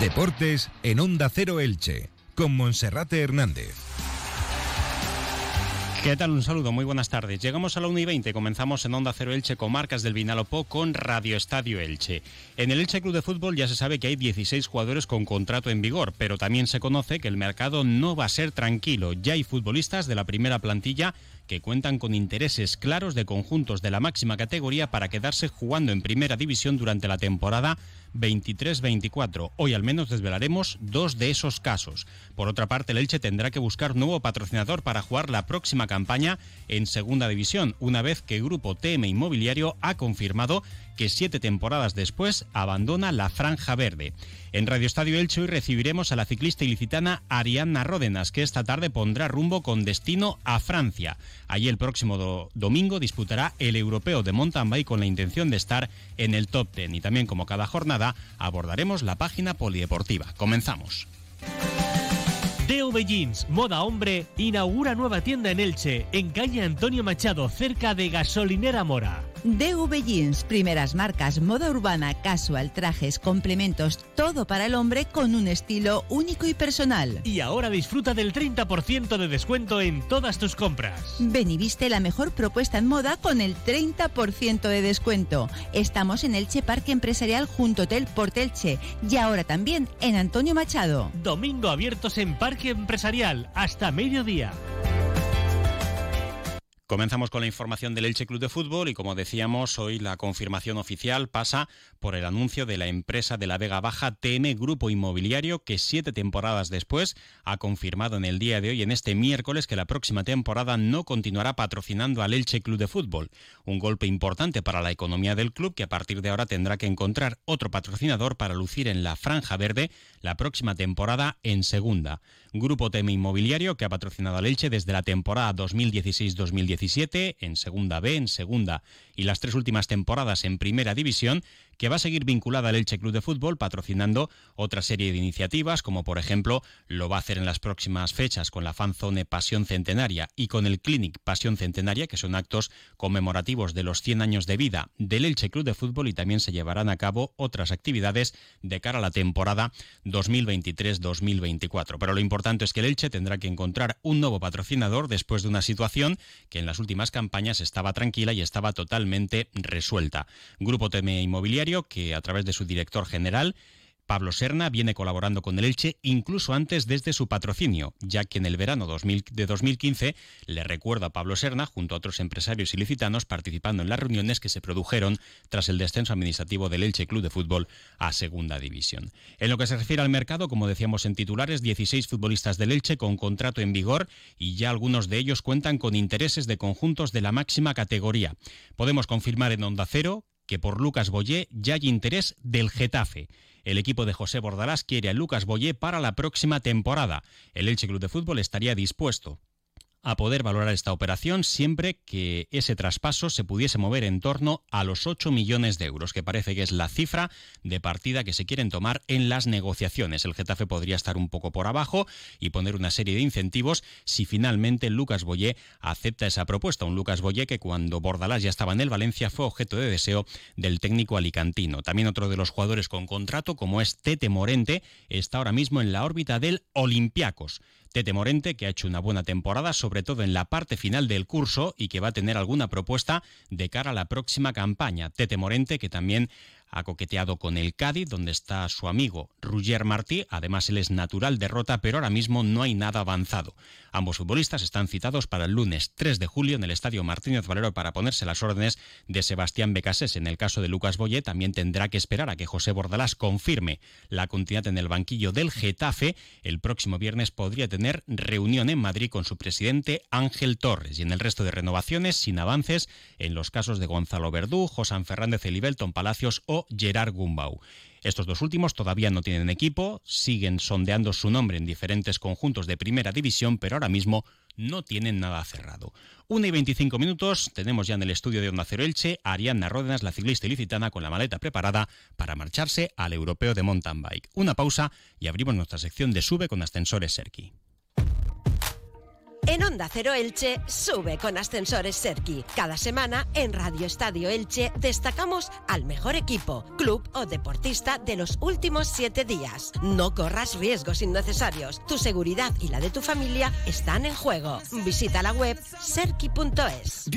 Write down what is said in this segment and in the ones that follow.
Deportes en Onda Cero Elche, con Monserrate Hernández. ¿Qué tal? Un saludo, muy buenas tardes. Llegamos a la 1 y 20, comenzamos en Onda Cero Elche, Comarcas del Vinalopó, con Radio Estadio Elche. En el Elche Club de Fútbol ya se sabe que hay 16 jugadores con contrato en vigor, pero también se conoce que el mercado no va a ser tranquilo. Ya hay futbolistas de la primera plantilla que cuentan con intereses claros de conjuntos de la máxima categoría para quedarse jugando en primera división durante la temporada 23-24. Hoy al menos desvelaremos dos de esos casos. Por otra parte, el Elche tendrá que buscar nuevo patrocinador para jugar la próxima campaña en segunda división, una vez que el grupo TM Inmobiliario ha confirmado que siete temporadas después abandona la franja verde. En Radio Estadio Elche hoy recibiremos a la ciclista ilicitana Arianna Ródenas, que esta tarde pondrá rumbo con destino a Francia. Allí el próximo domingo disputará el europeo de mountain bike con la intención de estar en el top ten. Y también como cada jornada abordaremos la página polideportiva. Comenzamos. DV Jeans, moda hombre, inaugura nueva tienda en Elche, en calle Antonio Machado, cerca de Gasolinera Mora. DV Jeans, primeras marcas, moda urbana, casual, trajes, complementos, todo para el hombre con un estilo único y personal. Y ahora disfruta del 30% de descuento en todas tus compras. Ven y viste la mejor propuesta en moda con el 30% de descuento. Estamos en Elche Parque Empresarial junto Hotel Portelche y ahora también en Antonio Machado. Domingo abiertos en Parque Empresarial hasta mediodía. Comenzamos con la información del Elche Club de Fútbol y como decíamos, hoy la confirmación oficial pasa por el anuncio de la empresa de la Vega Baja TM Grupo Inmobiliario que siete temporadas después ha confirmado en el día de hoy, en este miércoles, que la próxima temporada no continuará patrocinando al Elche Club de Fútbol. Un golpe importante para la economía del club que a partir de ahora tendrá que encontrar otro patrocinador para lucir en la franja verde la próxima temporada en segunda. Grupo TM Inmobiliario que ha patrocinado al Elche desde la temporada 2016-2017 en Segunda B, en Segunda y las tres últimas temporadas en Primera División que va a seguir vinculada al Elche Club de Fútbol, patrocinando otra serie de iniciativas, como por ejemplo lo va a hacer en las próximas fechas con la Fanzone Pasión Centenaria y con el Clinic Pasión Centenaria, que son actos conmemorativos de los 100 años de vida del Elche Club de Fútbol y también se llevarán a cabo otras actividades de cara a la temporada 2023-2024. Pero lo importante es que el Elche tendrá que encontrar un nuevo patrocinador después de una situación que en las últimas campañas estaba tranquila y estaba totalmente resuelta. Grupo TM Inmobiliario que a través de su director general Pablo Serna viene colaborando con el Elche incluso antes desde su patrocinio, ya que en el verano de 2015 le recuerda a Pablo Serna junto a otros empresarios ilicitanos participando en las reuniones que se produjeron tras el descenso administrativo del Elche Club de Fútbol a Segunda División. En lo que se refiere al mercado, como decíamos en titulares, 16 futbolistas del Elche con contrato en vigor y ya algunos de ellos cuentan con intereses de conjuntos de la máxima categoría. Podemos confirmar en Onda Cero que por Lucas Boyé ya hay interés del Getafe. El equipo de José Bordalás quiere a Lucas Boyé para la próxima temporada. El Elche Club de Fútbol estaría dispuesto a poder valorar esta operación siempre que ese traspaso se pudiese mover en torno a los 8 millones de euros, que parece que es la cifra de partida que se quieren tomar en las negociaciones. El Getafe podría estar un poco por abajo y poner una serie de incentivos si finalmente Lucas Boyé acepta esa propuesta. Un Lucas Boyé que cuando Bordalás ya estaba en el Valencia fue objeto de deseo del técnico alicantino. También otro de los jugadores con contrato, como es Tete Morente, está ahora mismo en la órbita del Olympiacos. Tete Morente, que ha hecho una buena temporada, sobre todo en la parte final del curso y que va a tener alguna propuesta de cara a la próxima campaña. Tete Morente, que también ha coqueteado con el Cádiz, donde está su amigo Ruggier Martí. Además, él es natural de Rota, pero ahora mismo no hay nada avanzado. Ambos futbolistas están citados para el lunes 3 de julio en el Estadio Martínez Valero para ponerse las órdenes de Sebastián Becasés. En el caso de Lucas Boyé, también tendrá que esperar a que José Bordalás confirme la continuidad en el banquillo del Getafe. El próximo viernes podría tener reunión en Madrid con su presidente Ángel Torres. Y en el resto de renovaciones, sin avances, en los casos de Gonzalo Verdú, José Fernández Elibelton Palacios o Gerard Gumbau. Estos dos últimos todavía no tienen equipo, siguen sondeando su nombre en diferentes conjuntos de primera división, pero ahora mismo no tienen nada cerrado. 1 y 25 minutos, tenemos ya en el estudio de Onda Cero Elche a Ariadna Ródenas, la ciclista ilicitana, con la maleta preparada para marcharse al europeo de mountain bike. Una pausa y abrimos nuestra sección de sube con ascensores Serki. En Onda Cero Elche, sube con Ascensores Serki. Cada semana en Radio Estadio Elche destacamos al mejor equipo, club o deportista de los últimos siete días. No corras riesgos innecesarios. Tu seguridad y la de tu familia están en juego. Visita la web serki.es.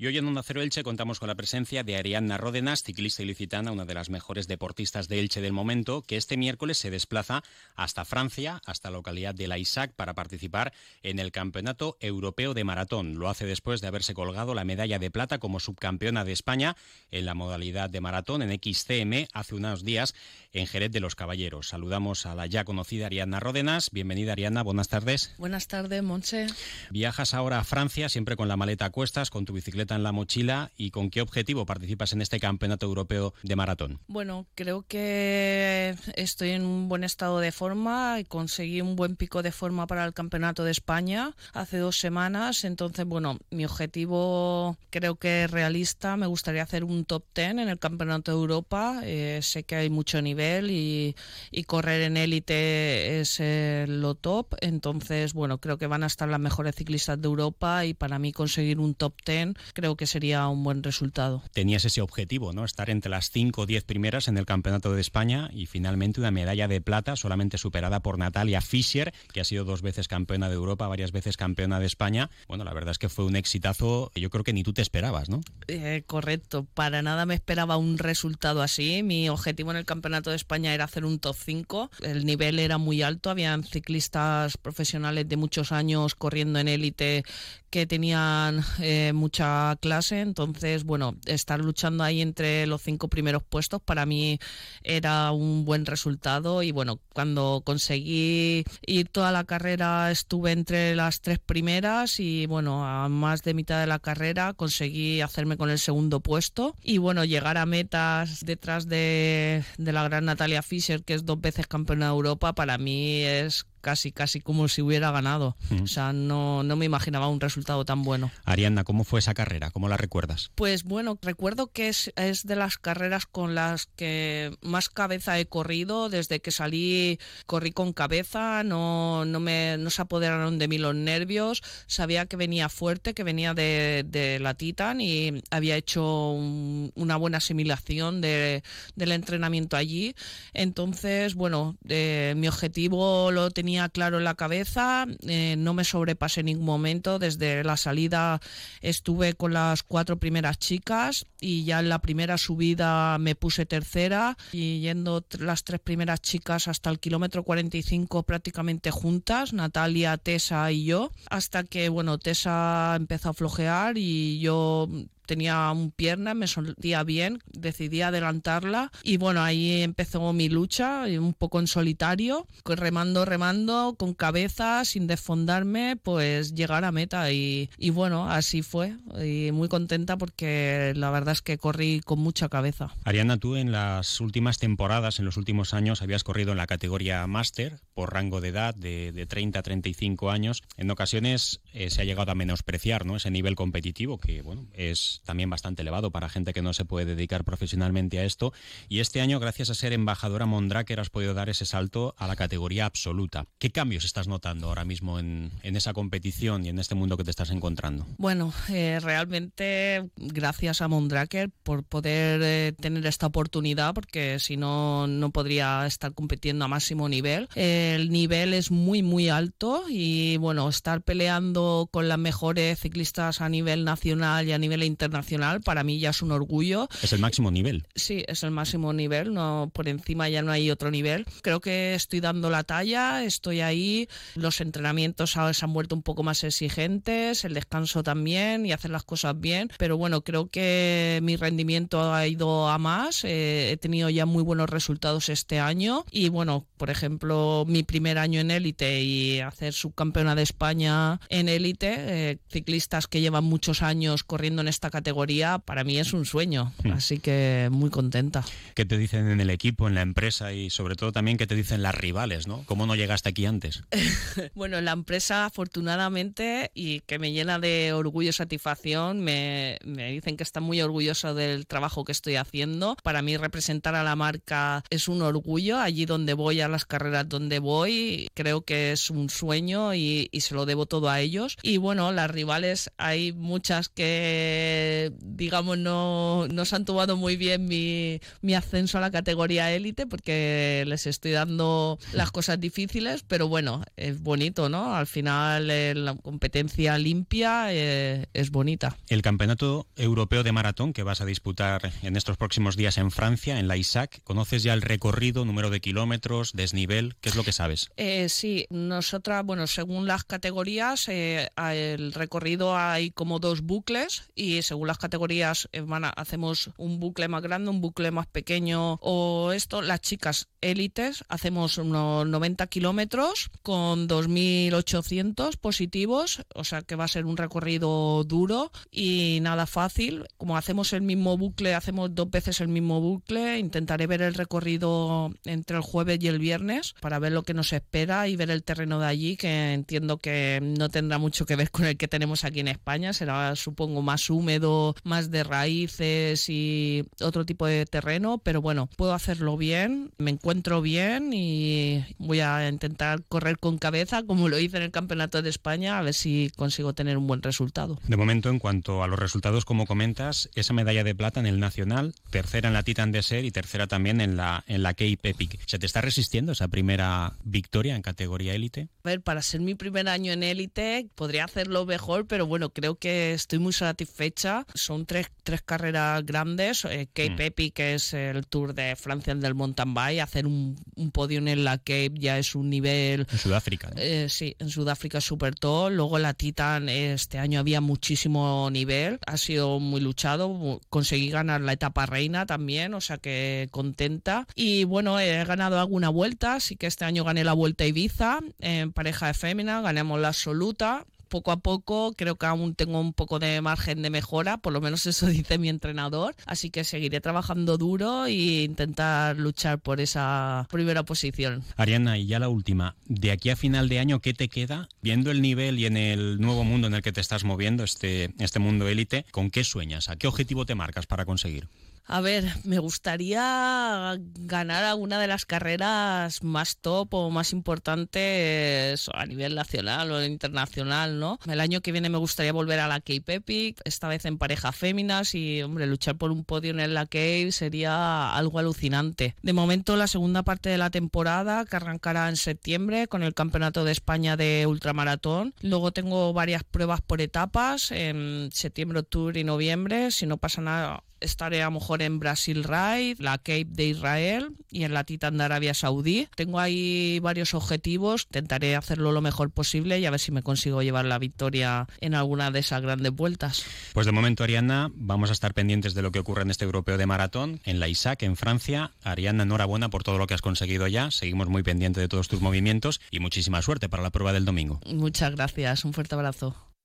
Y hoy en Onda Cero Elche contamos con la presencia de Ariadna Ródenas, ciclista ilicitana, una de las mejores deportistas de Elche del momento, que este miércoles se desplaza hasta Francia, hasta la localidad de La Isaac, para participar en el Campeonato Europeo de Maratón. Lo hace después de haberse colgado la medalla de plata como subcampeona de España en la modalidad de maratón en XCM hace unos días en Jerez de los Caballeros. Saludamos a la ya conocida Ariadna Ródenas. Bienvenida, Ariadna. Buenas tardes. Buenas tardes, Monche. Viajas ahora a Francia, siempre con la maleta a cuestas, con tu bicicleta en la mochila y con qué objetivo participas en este Campeonato Europeo de Maratón? Bueno, creo que estoy en un buen estado de forma y conseguí un buen pico de forma para el Campeonato de España hace dos semanas. Entonces, bueno, mi objetivo creo que es realista. Me gustaría hacer un top 10 en el Campeonato de Europa. Eh, sé que hay mucho nivel y, y correr en élite es eh, lo top. Entonces, bueno, creo que van a estar las mejores ciclistas de Europa y para mí conseguir un top 10 creo que sería un buen resultado. Tenías ese objetivo, ¿no? Estar entre las 5 o 10 primeras en el Campeonato de España y finalmente una medalla de plata solamente superada por Natalia Fischer, que ha sido dos veces campeona de Europa, varias veces campeona de España. Bueno, la verdad es que fue un exitazo que yo creo que ni tú te esperabas, ¿no? Eh, correcto, para nada me esperaba un resultado así. Mi objetivo en el Campeonato de España era hacer un top 5. El nivel era muy alto, habían ciclistas profesionales de muchos años corriendo en élite que tenían eh, mucha clase, entonces, bueno, estar luchando ahí entre los cinco primeros puestos para mí era un buen resultado. Y bueno, cuando conseguí ir toda la carrera estuve entre las tres primeras y bueno, a más de mitad de la carrera conseguí hacerme con el segundo puesto. Y bueno, llegar a metas detrás de, de la gran Natalia Fischer, que es dos veces campeona de Europa, para mí es casi, casi como si hubiera ganado. O sea, no, no me imaginaba un resultado tan bueno. Arianna, ¿cómo fue esa carrera? ¿Cómo la recuerdas? Pues bueno, recuerdo que es, es de las carreras con las que más cabeza he corrido. Desde que salí, corrí con cabeza, no, no, me, no se apoderaron de mí los nervios. Sabía que venía fuerte, que venía de, de la Titan y había hecho un, una buena asimilación de, del entrenamiento allí. Entonces, bueno, eh, mi objetivo lo tenía claro en la cabeza, eh, no me sobrepasé en ningún momento. Desde la salida estuve con las cuatro primeras chicas y ya en la primera subida me puse tercera y yendo las tres primeras chicas hasta el kilómetro 45 prácticamente juntas, Natalia, Tessa y yo, hasta que bueno, Tessa empezó a flojear y yo tenía un pierna, me sentía bien, decidí adelantarla y bueno, ahí empezó mi lucha, un poco en solitario, remando, remando, con cabeza, sin desfondarme, pues llegar a meta y, y bueno, así fue y muy contenta porque la verdad es que corrí con mucha cabeza. Ariana, tú en las últimas temporadas, en los últimos años, habías corrido en la categoría máster por rango de edad de, de 30 a 35 años. En ocasiones eh, se ha llegado a menospreciar ¿no? ese nivel competitivo que bueno, es también bastante elevado para gente que no se puede dedicar profesionalmente a esto. Y este año, gracias a ser embajadora Mondraker, has podido dar ese salto a la categoría absoluta. ¿Qué cambios estás notando ahora mismo en, en esa competición y en este mundo que te estás encontrando? Bueno, eh, realmente gracias a Mondraker por poder eh, tener esta oportunidad, porque si no, no podría estar compitiendo a máximo nivel. El nivel es muy, muy alto y bueno, estar peleando con las mejores ciclistas a nivel nacional y a nivel internacional internacional, para mí ya es un orgullo. Es el máximo nivel. Sí, es el máximo nivel, no por encima ya no hay otro nivel. Creo que estoy dando la talla, estoy ahí, los entrenamientos ahora se han vuelto un poco más exigentes, el descanso también y hacer las cosas bien, pero bueno, creo que mi rendimiento ha ido a más, eh, he tenido ya muy buenos resultados este año y bueno, por ejemplo, mi primer año en élite y hacer subcampeona de España en élite, eh, ciclistas que llevan muchos años corriendo en esta categoría categoría para mí es un sueño, hmm. así que muy contenta. ¿Qué te dicen en el equipo, en la empresa y sobre todo también qué te dicen las rivales, ¿no? ¿Cómo no llegaste aquí antes? bueno, la empresa afortunadamente y que me llena de orgullo y satisfacción, me, me dicen que está muy orgulloso del trabajo que estoy haciendo. Para mí representar a la marca es un orgullo, allí donde voy, a las carreras donde voy, creo que es un sueño y, y se lo debo todo a ellos. Y bueno, las rivales hay muchas que digamos no, no se han tomado muy bien mi, mi ascenso a la categoría élite porque les estoy dando las cosas difíciles, pero bueno, es bonito, ¿no? Al final eh, la competencia limpia eh, es bonita. El campeonato europeo de maratón que vas a disputar en estos próximos días en Francia, en la ISAC, ¿conoces ya el recorrido, número de kilómetros, desnivel? ¿Qué es lo que sabes? Eh, sí, nosotras, bueno, según las categorías, el recorrido hay como dos bucles y según las categorías van hacemos un bucle más grande, un bucle más pequeño o esto. Las chicas élites hacemos unos 90 kilómetros con 2.800 positivos, o sea que va a ser un recorrido duro y nada fácil. Como hacemos el mismo bucle, hacemos dos veces el mismo bucle, intentaré ver el recorrido entre el jueves y el viernes para ver lo que nos espera y ver el terreno de allí, que entiendo que no tendrá mucho que ver con el que tenemos aquí en España, será supongo más húmedo, más de raíces y otro tipo de terreno, pero bueno, puedo hacerlo bien, me encuentro bien y voy a intentar correr con cabeza como lo hice en el Campeonato de España, a ver si consigo tener un buen resultado. De momento, en cuanto a los resultados, como comentas, esa medalla de plata en el Nacional, tercera en la Titan Desert y tercera también en la, en la Cape Epic. ¿Se te está resistiendo esa primera victoria en categoría élite? A ver, para ser mi primer año en élite, podría hacerlo mejor, pero bueno, creo que estoy muy satisfecha. Son tres, tres carreras grandes. Eh, Cape mm. Epic, que es el Tour de Francia del mountain bike, hacer un, un podio en la Cape ya es un nivel... En Sudáfrica. Eh, sí, en Sudáfrica Super Tour. Luego la Titan este año había muchísimo nivel. Ha sido muy luchado. Conseguí ganar la etapa reina también, o sea que contenta. Y bueno, he ganado alguna vuelta. Así que este año gané la Vuelta Ibiza en pareja de fémina. Ganamos la absoluta poco a poco creo que aún tengo un poco de margen de mejora, por lo menos eso dice mi entrenador, así que seguiré trabajando duro e intentar luchar por esa primera posición. Ariana, y ya la última, de aquí a final de año, ¿qué te queda? Viendo el nivel y en el nuevo mundo en el que te estás moviendo, este, este mundo élite, ¿con qué sueñas? ¿A qué objetivo te marcas para conseguir? A ver, me gustaría ganar alguna de las carreras más top o más importantes a nivel nacional o internacional, ¿no? El año que viene me gustaría volver a la Cape Epic, esta vez en pareja féminas y, hombre, luchar por un podio en la Cape sería algo alucinante. De momento, la segunda parte de la temporada, que arrancará en septiembre con el Campeonato de España de Ultramaratón. Luego tengo varias pruebas por etapas, en septiembre, octubre y noviembre. Si no pasa nada, estaré a lo mejor en Brasil Ride, la Cape de Israel y en la Titan de Arabia Saudí. Tengo ahí varios objetivos, intentaré hacerlo lo mejor posible y a ver si me consigo llevar la victoria en alguna de esas grandes vueltas. Pues de momento, Ariana, vamos a estar pendientes de lo que ocurre en este europeo de maratón, en la ISAC, en Francia. Ariana, enhorabuena por todo lo que has conseguido ya. Seguimos muy pendientes de todos tus movimientos y muchísima suerte para la prueba del domingo. Muchas gracias, un fuerte abrazo.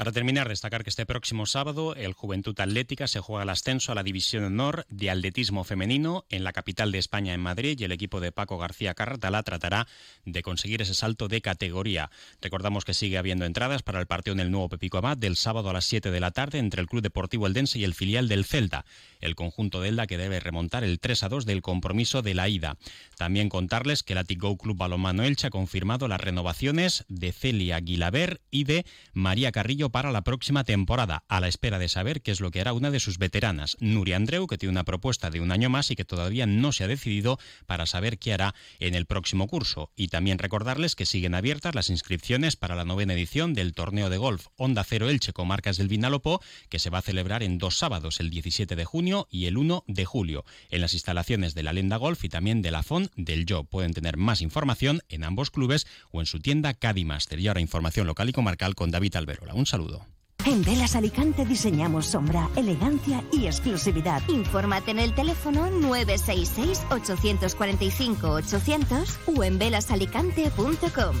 Para terminar, destacar que este próximo sábado el Juventud Atlética se juega el ascenso a la División Honor de Atletismo Femenino en la capital de España, en Madrid, y el equipo de Paco García Carratala tratará de conseguir ese salto de categoría. Recordamos que sigue habiendo entradas para el partido en el nuevo Pepico Abad del sábado a las 7 de la tarde entre el Club Deportivo Eldense y el filial del Celta, el conjunto de Elda que debe remontar el 3 a 2 del compromiso de la ida. También contarles que el Atigo Club Balomano Elche ha confirmado las renovaciones de Celia Aguilaber y de María Carrillo para la próxima temporada, a la espera de saber qué es lo que hará una de sus veteranas, Nuria Andreu, que tiene una propuesta de un año más y que todavía no se ha decidido para saber qué hará en el próximo curso. Y también recordarles que siguen abiertas las inscripciones para la novena edición del torneo de golf Onda Cero Elche Comarcas del Vinalopó, que se va a celebrar en dos sábados, el 17 de junio y el 1 de julio, en las instalaciones de la Lenda Golf y también de la FON del Yo. Pueden tener más información en ambos clubes o en su tienda Cadimaster. Y ahora información local y comarcal con David Alberola. Un saludo. En Velas Alicante diseñamos sombra, elegancia y exclusividad. Infórmate en el teléfono 966-845-800 o en velasalicante.com.